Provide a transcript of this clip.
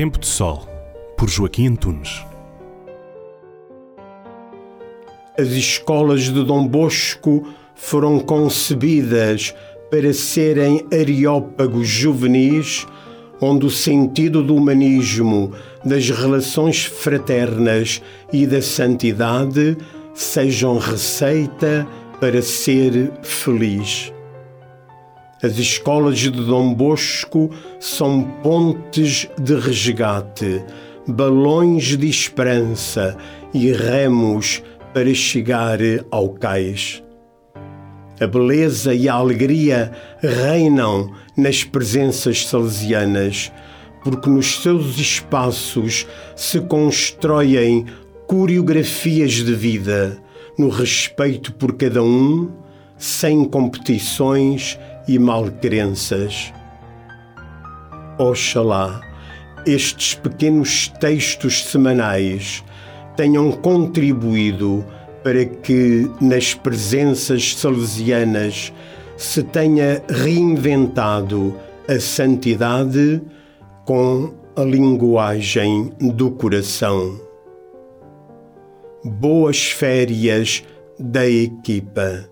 Tempo de Sol, por Joaquim Antunes. As escolas de Dom Bosco foram concebidas para serem areópagos juvenis onde o sentido do humanismo, das relações fraternas e da santidade sejam receita para ser feliz. As escolas de Dom Bosco são pontes de resgate, balões de esperança e remos para chegar ao cais. A beleza e a alegria reinam nas presenças salesianas, porque nos seus espaços se constroem coreografias de vida, no respeito por cada um, sem competições e malcrenças. Oxalá estes pequenos textos semanais tenham contribuído para que nas presenças salesianas se tenha reinventado a santidade com a linguagem do coração. Boas férias da equipa.